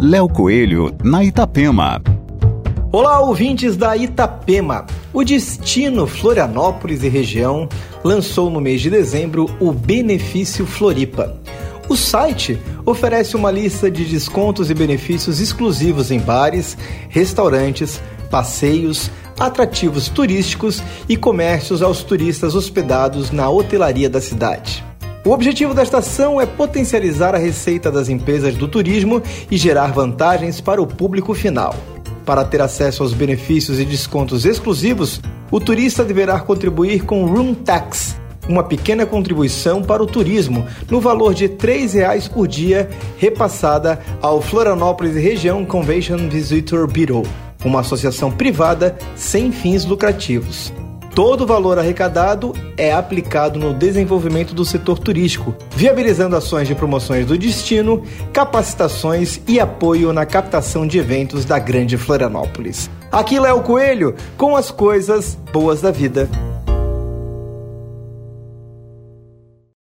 Léo Coelho, na Itapema. Olá, ouvintes da Itapema. O Destino Florianópolis e região lançou no mês de dezembro o Benefício Floripa. O site oferece uma lista de descontos e benefícios exclusivos em bares, restaurantes, passeios, atrativos turísticos e comércios aos turistas hospedados na hotelaria da cidade. O objetivo desta ação é potencializar a receita das empresas do turismo e gerar vantagens para o público final. Para ter acesso aos benefícios e descontos exclusivos, o turista deverá contribuir com Room Tax, uma pequena contribuição para o turismo, no valor de R$ 3,00 por dia, repassada ao Florianópolis Região Convention Visitor Bureau, uma associação privada sem fins lucrativos. Todo o valor arrecadado é aplicado no desenvolvimento do setor turístico, viabilizando ações de promoções do destino, capacitações e apoio na captação de eventos da Grande Florianópolis. Aqui Léo Coelho com as coisas boas da vida.